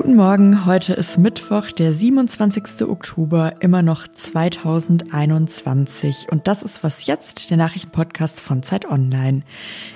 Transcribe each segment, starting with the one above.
Guten Morgen, heute ist Mittwoch, der 27. Oktober, immer noch 2021. Und das ist Was Jetzt, der Nachrichtenpodcast von Zeit Online.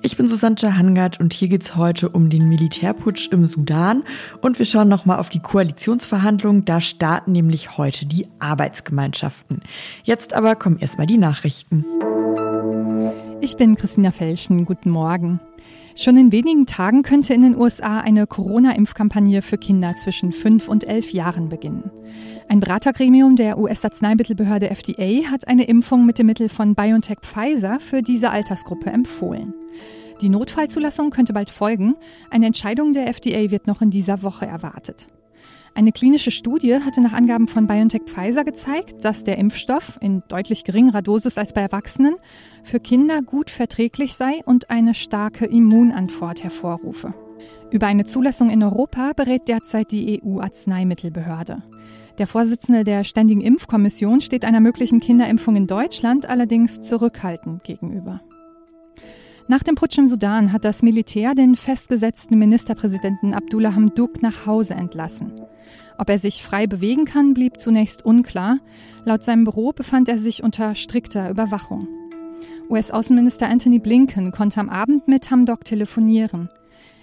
Ich bin Susanne Hangard und hier geht's heute um den Militärputsch im Sudan. Und wir schauen nochmal auf die Koalitionsverhandlungen. Da starten nämlich heute die Arbeitsgemeinschaften. Jetzt aber kommen erstmal die Nachrichten. Ich bin Christina Felschen. Guten Morgen. Schon in wenigen Tagen könnte in den USA eine Corona-Impfkampagne für Kinder zwischen 5 und 11 Jahren beginnen. Ein Beratergremium der US-Arzneimittelbehörde FDA hat eine Impfung mit dem Mittel von BioNTech Pfizer für diese Altersgruppe empfohlen. Die Notfallzulassung könnte bald folgen. Eine Entscheidung der FDA wird noch in dieser Woche erwartet. Eine klinische Studie hatte nach Angaben von BioNTech Pfizer gezeigt, dass der Impfstoff in deutlich geringerer Dosis als bei Erwachsenen für Kinder gut verträglich sei und eine starke Immunantwort hervorrufe. Über eine Zulassung in Europa berät derzeit die EU-Arzneimittelbehörde. Der Vorsitzende der Ständigen Impfkommission steht einer möglichen Kinderimpfung in Deutschland allerdings zurückhaltend gegenüber. Nach dem Putsch im Sudan hat das Militär den festgesetzten Ministerpräsidenten Abdullah Hamduk nach Hause entlassen. Ob er sich frei bewegen kann, blieb zunächst unklar. Laut seinem Büro befand er sich unter strikter Überwachung. US-Außenminister Anthony Blinken konnte am Abend mit Hamdok telefonieren.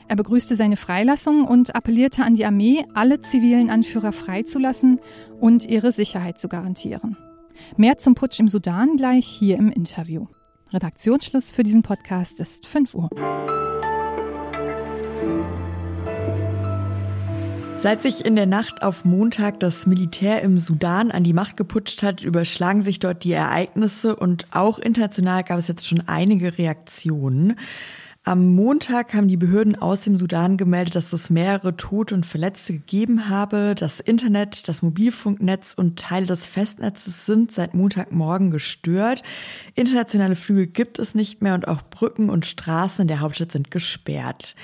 Er begrüßte seine Freilassung und appellierte an die Armee, alle zivilen Anführer freizulassen und ihre Sicherheit zu garantieren. Mehr zum Putsch im Sudan gleich hier im Interview. Redaktionsschluss für diesen Podcast ist 5 Uhr. Seit sich in der Nacht auf Montag das Militär im Sudan an die Macht geputscht hat, überschlagen sich dort die Ereignisse und auch international gab es jetzt schon einige Reaktionen. Am Montag haben die Behörden aus dem Sudan gemeldet, dass es mehrere Tote und Verletzte gegeben habe. Das Internet, das Mobilfunknetz und Teile des Festnetzes sind seit Montagmorgen gestört. Internationale Flüge gibt es nicht mehr und auch Brücken und Straßen in der Hauptstadt sind gesperrt.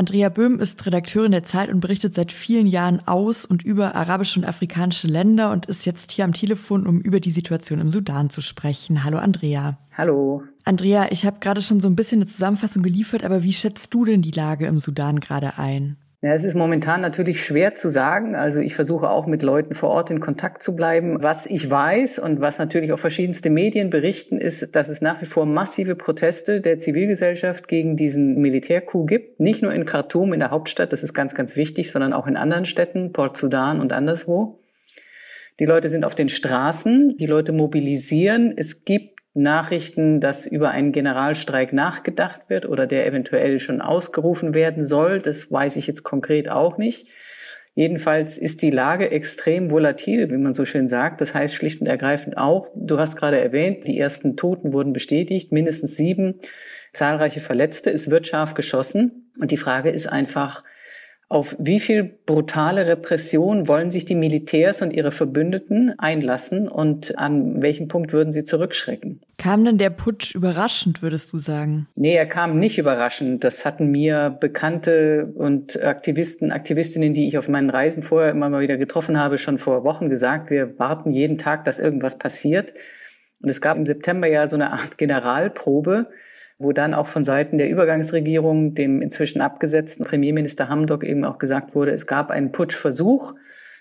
Andrea Böhm ist Redakteurin der Zeit und berichtet seit vielen Jahren aus und über arabische und afrikanische Länder und ist jetzt hier am Telefon, um über die Situation im Sudan zu sprechen. Hallo Andrea. Hallo. Andrea, ich habe gerade schon so ein bisschen eine Zusammenfassung geliefert, aber wie schätzt du denn die Lage im Sudan gerade ein? Ja, es ist momentan natürlich schwer zu sagen. Also ich versuche auch mit Leuten vor Ort in Kontakt zu bleiben. Was ich weiß und was natürlich auch verschiedenste Medien berichten, ist, dass es nach wie vor massive Proteste der Zivilgesellschaft gegen diesen Militärcoup gibt. Nicht nur in Khartoum, in der Hauptstadt, das ist ganz, ganz wichtig, sondern auch in anderen Städten, Port Sudan und anderswo. Die Leute sind auf den Straßen, die Leute mobilisieren. Es gibt Nachrichten, dass über einen Generalstreik nachgedacht wird oder der eventuell schon ausgerufen werden soll. Das weiß ich jetzt konkret auch nicht. Jedenfalls ist die Lage extrem volatil, wie man so schön sagt. Das heißt schlicht und ergreifend auch, du hast gerade erwähnt, die ersten Toten wurden bestätigt, mindestens sieben, zahlreiche Verletzte. Es wird scharf geschossen. Und die Frage ist einfach, auf wie viel brutale Repression wollen sich die Militärs und ihre Verbündeten einlassen und an welchem Punkt würden sie zurückschrecken? Kam denn der Putsch überraschend, würdest du sagen? Nee, er kam nicht überraschend. Das hatten mir Bekannte und Aktivisten, Aktivistinnen, die ich auf meinen Reisen vorher immer mal wieder getroffen habe, schon vor Wochen gesagt. Wir warten jeden Tag, dass irgendwas passiert. Und es gab im September ja so eine Art Generalprobe, wo dann auch von Seiten der Übergangsregierung, dem inzwischen abgesetzten Premierminister Hamdok eben auch gesagt wurde, es gab einen Putschversuch.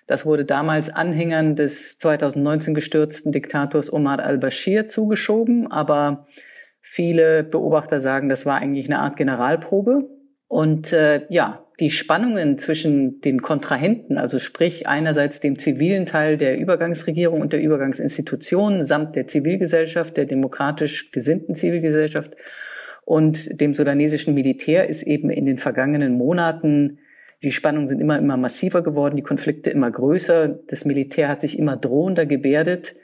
Das wurde damals Anhängern des 2019 gestürzten Diktators Omar al-Bashir zugeschoben, aber viele Beobachter sagen, das war eigentlich eine Art Generalprobe. Und äh, ja, die Spannungen zwischen den Kontrahenten, also sprich einerseits dem zivilen Teil der Übergangsregierung und der Übergangsinstitutionen samt der Zivilgesellschaft, der demokratisch gesinnten Zivilgesellschaft und dem sudanesischen Militär ist eben in den vergangenen Monaten die Spannungen sind immer, immer massiver geworden, die Konflikte immer größer. Das Militär hat sich immer drohender gebärdet.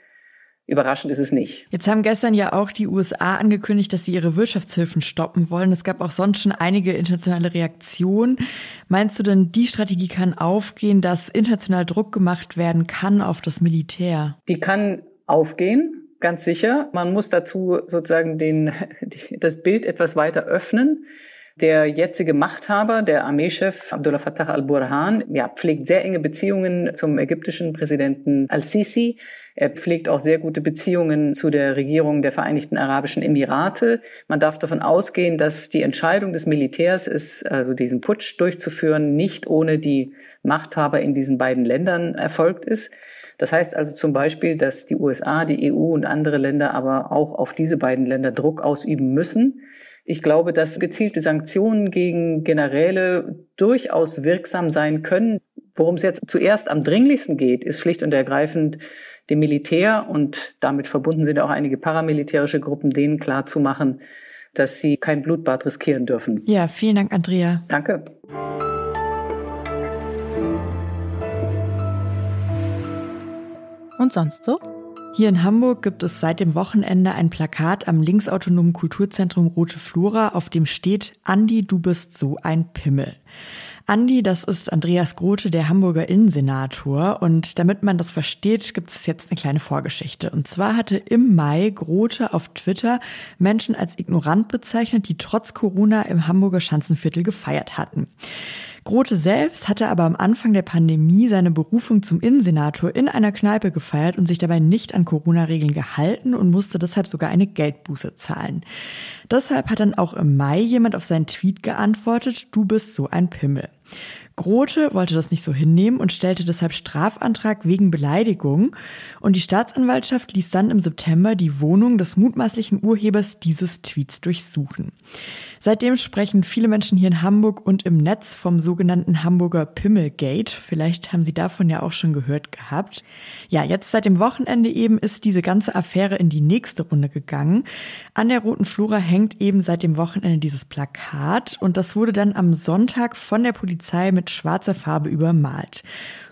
Überraschend ist es nicht. Jetzt haben gestern ja auch die USA angekündigt, dass sie ihre Wirtschaftshilfen stoppen wollen. Es gab auch sonst schon einige internationale Reaktionen. Meinst du denn, die Strategie kann aufgehen, dass international Druck gemacht werden kann auf das Militär? Die kann aufgehen ganz sicher. Man muss dazu sozusagen den, das Bild etwas weiter öffnen. Der jetzige Machthaber, der Armeechef Abdullah Fattah al-Burhan, ja, pflegt sehr enge Beziehungen zum ägyptischen Präsidenten al-Sisi. Er pflegt auch sehr gute Beziehungen zu der Regierung der Vereinigten Arabischen Emirate. Man darf davon ausgehen, dass die Entscheidung des Militärs ist, also diesen Putsch durchzuführen, nicht ohne die Machthaber in diesen beiden Ländern erfolgt ist. Das heißt also zum Beispiel, dass die USA, die EU und andere Länder aber auch auf diese beiden Länder Druck ausüben müssen. Ich glaube, dass gezielte Sanktionen gegen Generäle durchaus wirksam sein können. Worum es jetzt zuerst am dringlichsten geht, ist schlicht und ergreifend dem Militär und damit verbunden sind auch einige paramilitärische Gruppen, denen klarzumachen, dass sie kein Blutbad riskieren dürfen. Ja, vielen Dank, Andrea. Danke. Und sonst so? Hier in Hamburg gibt es seit dem Wochenende ein Plakat am linksautonomen Kulturzentrum Rote Flora, auf dem steht Andi, du bist so ein Pimmel. Andi, das ist Andreas Grote, der Hamburger Innensenator. Und damit man das versteht, gibt es jetzt eine kleine Vorgeschichte. Und zwar hatte im Mai Grote auf Twitter Menschen als ignorant bezeichnet, die trotz Corona im Hamburger Schanzenviertel gefeiert hatten. Grote selbst hatte aber am Anfang der Pandemie seine Berufung zum Innensenator in einer Kneipe gefeiert und sich dabei nicht an Corona-Regeln gehalten und musste deshalb sogar eine Geldbuße zahlen. Deshalb hat dann auch im Mai jemand auf seinen Tweet geantwortet, du bist so ein Pimmel. Grote wollte das nicht so hinnehmen und stellte deshalb Strafantrag wegen Beleidigung. Und die Staatsanwaltschaft ließ dann im September die Wohnung des mutmaßlichen Urhebers dieses Tweets durchsuchen. Seitdem sprechen viele Menschen hier in Hamburg und im Netz vom sogenannten Hamburger Pimmelgate. Vielleicht haben Sie davon ja auch schon gehört gehabt. Ja, jetzt seit dem Wochenende eben ist diese ganze Affäre in die nächste Runde gegangen. An der Roten Flora hängt eben seit dem Wochenende dieses Plakat und das wurde dann am Sonntag von der Polizei mit schwarzer Farbe übermalt.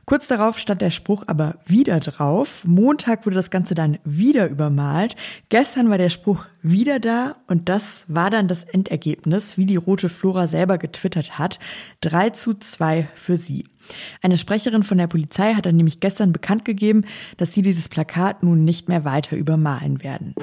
Kurz darauf stand der Spruch aber wieder drauf. Montag wurde das Ganze dann wieder übermalt. Gestern war der Spruch wieder da und das war dann das Endergebnis, wie die Rote Flora selber getwittert hat. 3 zu 2 für sie. Eine Sprecherin von der Polizei hat dann nämlich gestern bekannt gegeben, dass sie dieses Plakat nun nicht mehr weiter übermalen werden.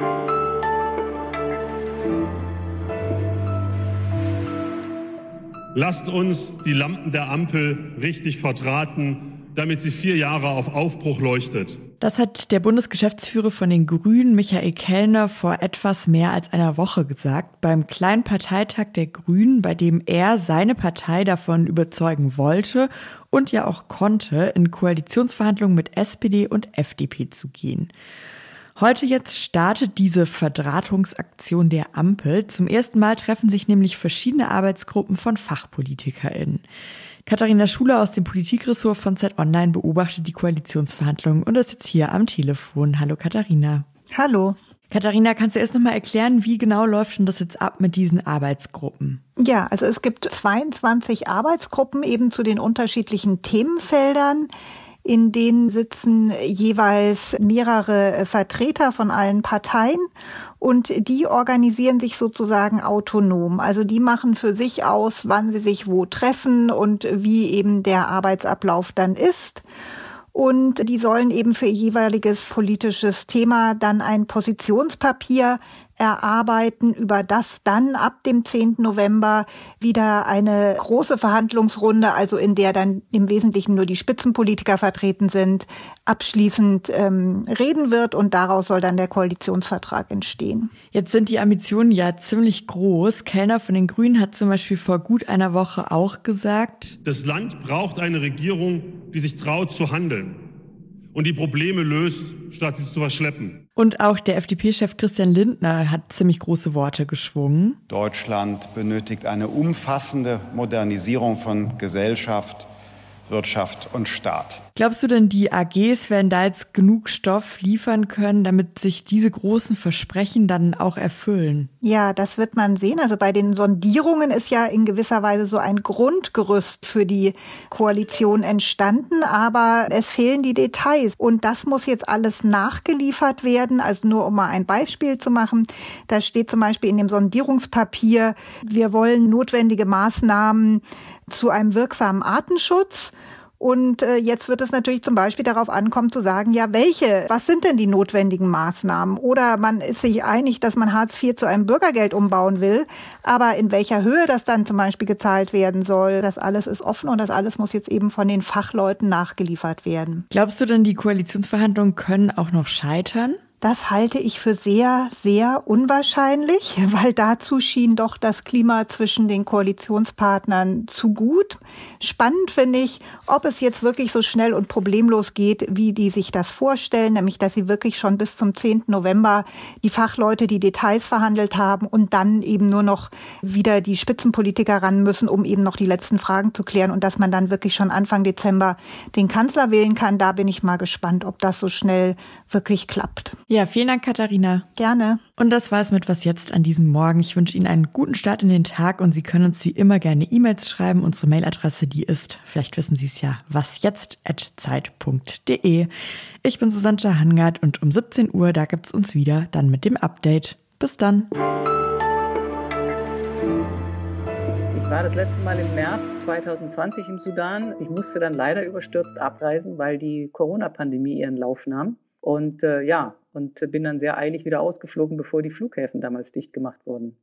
Lasst uns die Lampen der Ampel richtig verdrahten damit sie vier Jahre auf Aufbruch leuchtet. Das hat der Bundesgeschäftsführer von den Grünen, Michael Kellner, vor etwas mehr als einer Woche gesagt, beim kleinen Parteitag der Grünen, bei dem er seine Partei davon überzeugen wollte und ja auch konnte, in Koalitionsverhandlungen mit SPD und FDP zu gehen. Heute jetzt startet diese Verdrahtungsaktion der Ampel. Zum ersten Mal treffen sich nämlich verschiedene Arbeitsgruppen von FachpolitikerInnen. Katharina Schuler aus dem Politikressort von Z Online beobachtet die Koalitionsverhandlungen und ist jetzt hier am Telefon. Hallo Katharina. Hallo. Katharina, kannst du erst noch mal erklären, wie genau läuft denn das jetzt ab mit diesen Arbeitsgruppen? Ja, also es gibt 22 Arbeitsgruppen eben zu den unterschiedlichen Themenfeldern. In denen sitzen jeweils mehrere Vertreter von allen Parteien und die organisieren sich sozusagen autonom. Also die machen für sich aus, wann sie sich wo treffen und wie eben der Arbeitsablauf dann ist. Und die sollen eben für jeweiliges politisches Thema dann ein Positionspapier erarbeiten, über das dann ab dem 10. November wieder eine große Verhandlungsrunde, also in der dann im Wesentlichen nur die Spitzenpolitiker vertreten sind, abschließend ähm, reden wird und daraus soll dann der Koalitionsvertrag entstehen. Jetzt sind die Ambitionen ja ziemlich groß. Kellner von den Grünen hat zum Beispiel vor gut einer Woche auch gesagt, das Land braucht eine Regierung, die sich traut zu handeln und die Probleme löst, statt sie zu verschleppen. Und auch der FDP-Chef Christian Lindner hat ziemlich große Worte geschwungen. Deutschland benötigt eine umfassende Modernisierung von Gesellschaft, Wirtschaft und Staat. Glaubst du denn, die AGs werden da jetzt genug Stoff liefern können, damit sich diese großen Versprechen dann auch erfüllen? Ja, das wird man sehen. Also bei den Sondierungen ist ja in gewisser Weise so ein Grundgerüst für die Koalition entstanden, aber es fehlen die Details. Und das muss jetzt alles nachgeliefert werden. Also nur um mal ein Beispiel zu machen. Da steht zum Beispiel in dem Sondierungspapier, wir wollen notwendige Maßnahmen zu einem wirksamen Artenschutz Und äh, jetzt wird es natürlich zum Beispiel darauf ankommen zu sagen, ja, welche, was sind denn die notwendigen Maßnahmen? Oder man ist sich einig, dass man Hartz IV zu einem Bürgergeld umbauen will, aber in welcher Höhe das dann zum Beispiel gezahlt werden soll, das alles ist offen und das alles muss jetzt eben von den Fachleuten nachgeliefert werden. Glaubst du denn, die Koalitionsverhandlungen können auch noch scheitern? Das halte ich für sehr, sehr unwahrscheinlich, weil dazu schien doch das Klima zwischen den Koalitionspartnern zu gut. Spannend finde ich, ob es jetzt wirklich so schnell und problemlos geht, wie die sich das vorstellen, nämlich dass sie wirklich schon bis zum 10. November die Fachleute die Details verhandelt haben und dann eben nur noch wieder die Spitzenpolitiker ran müssen, um eben noch die letzten Fragen zu klären und dass man dann wirklich schon Anfang Dezember den Kanzler wählen kann. Da bin ich mal gespannt, ob das so schnell wirklich klappt. Ja, vielen Dank, Katharina. Gerne. Und das war es mit Was jetzt an diesem Morgen. Ich wünsche Ihnen einen guten Start in den Tag und Sie können uns wie immer gerne E-Mails schreiben. Unsere Mailadresse, die ist, vielleicht wissen Sie es ja, wasjetzt.zeit.de. Ich bin Susanne Hangard und um 17 Uhr, da gibt's uns wieder, dann mit dem Update. Bis dann. Ich war das letzte Mal im März 2020 im Sudan. Ich musste dann leider überstürzt abreisen, weil die Corona-Pandemie ihren Lauf nahm. Und äh, ja, und bin dann sehr eilig wieder ausgeflogen, bevor die Flughäfen damals dicht gemacht wurden.